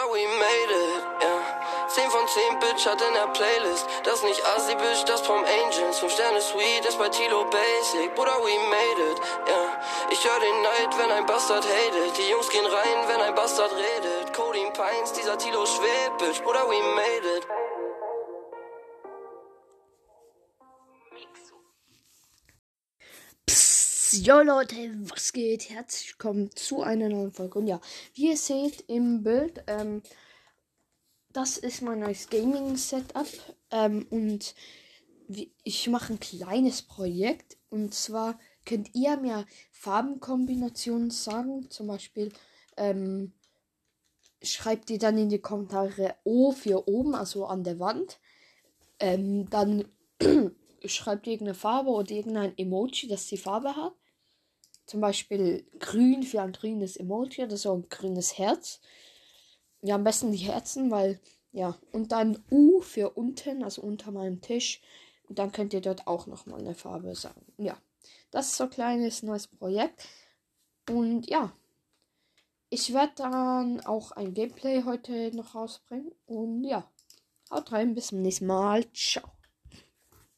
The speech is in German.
Bruder, we made it, yeah. 10 von 10 Bitch hat in der Playlist. Das nicht Assi, Bitch, das vom Angels. 5 Sterne Sweet, das bei Tilo Basic. Bruder, we made it, yeah. Ich hör den Neid, wenn ein Bastard hatet. Die Jungs gehen rein, wenn ein Bastard redet. Codeine Pines, dieser Tilo schwebt, Bitch. Bruder, we made it. Psst, yo Leute, was geht? Herzlich willkommen zu einer neuen Folge. Und ja, wie ihr seht im Bild, ähm, das ist mein neues Gaming-Setup. Ähm, und ich mache ein kleines Projekt. Und zwar könnt ihr mir Farbenkombinationen sagen. Zum Beispiel ähm, schreibt ihr dann in die Kommentare O für oben, also an der Wand. Ähm, dann schreibt irgendeine Farbe oder irgendein Emoji, das die Farbe hat. Zum Beispiel grün für ein grünes Emoji oder so ein grünes Herz. Ja, am besten die Herzen, weil, ja. Und dann U für unten, also unter meinem Tisch. Und dann könnt ihr dort auch nochmal eine Farbe sagen. Ja, das ist so ein kleines neues Projekt. Und ja, ich werde dann auch ein Gameplay heute noch rausbringen. Und ja, haut rein, bis zum nächsten Mal. Ciao.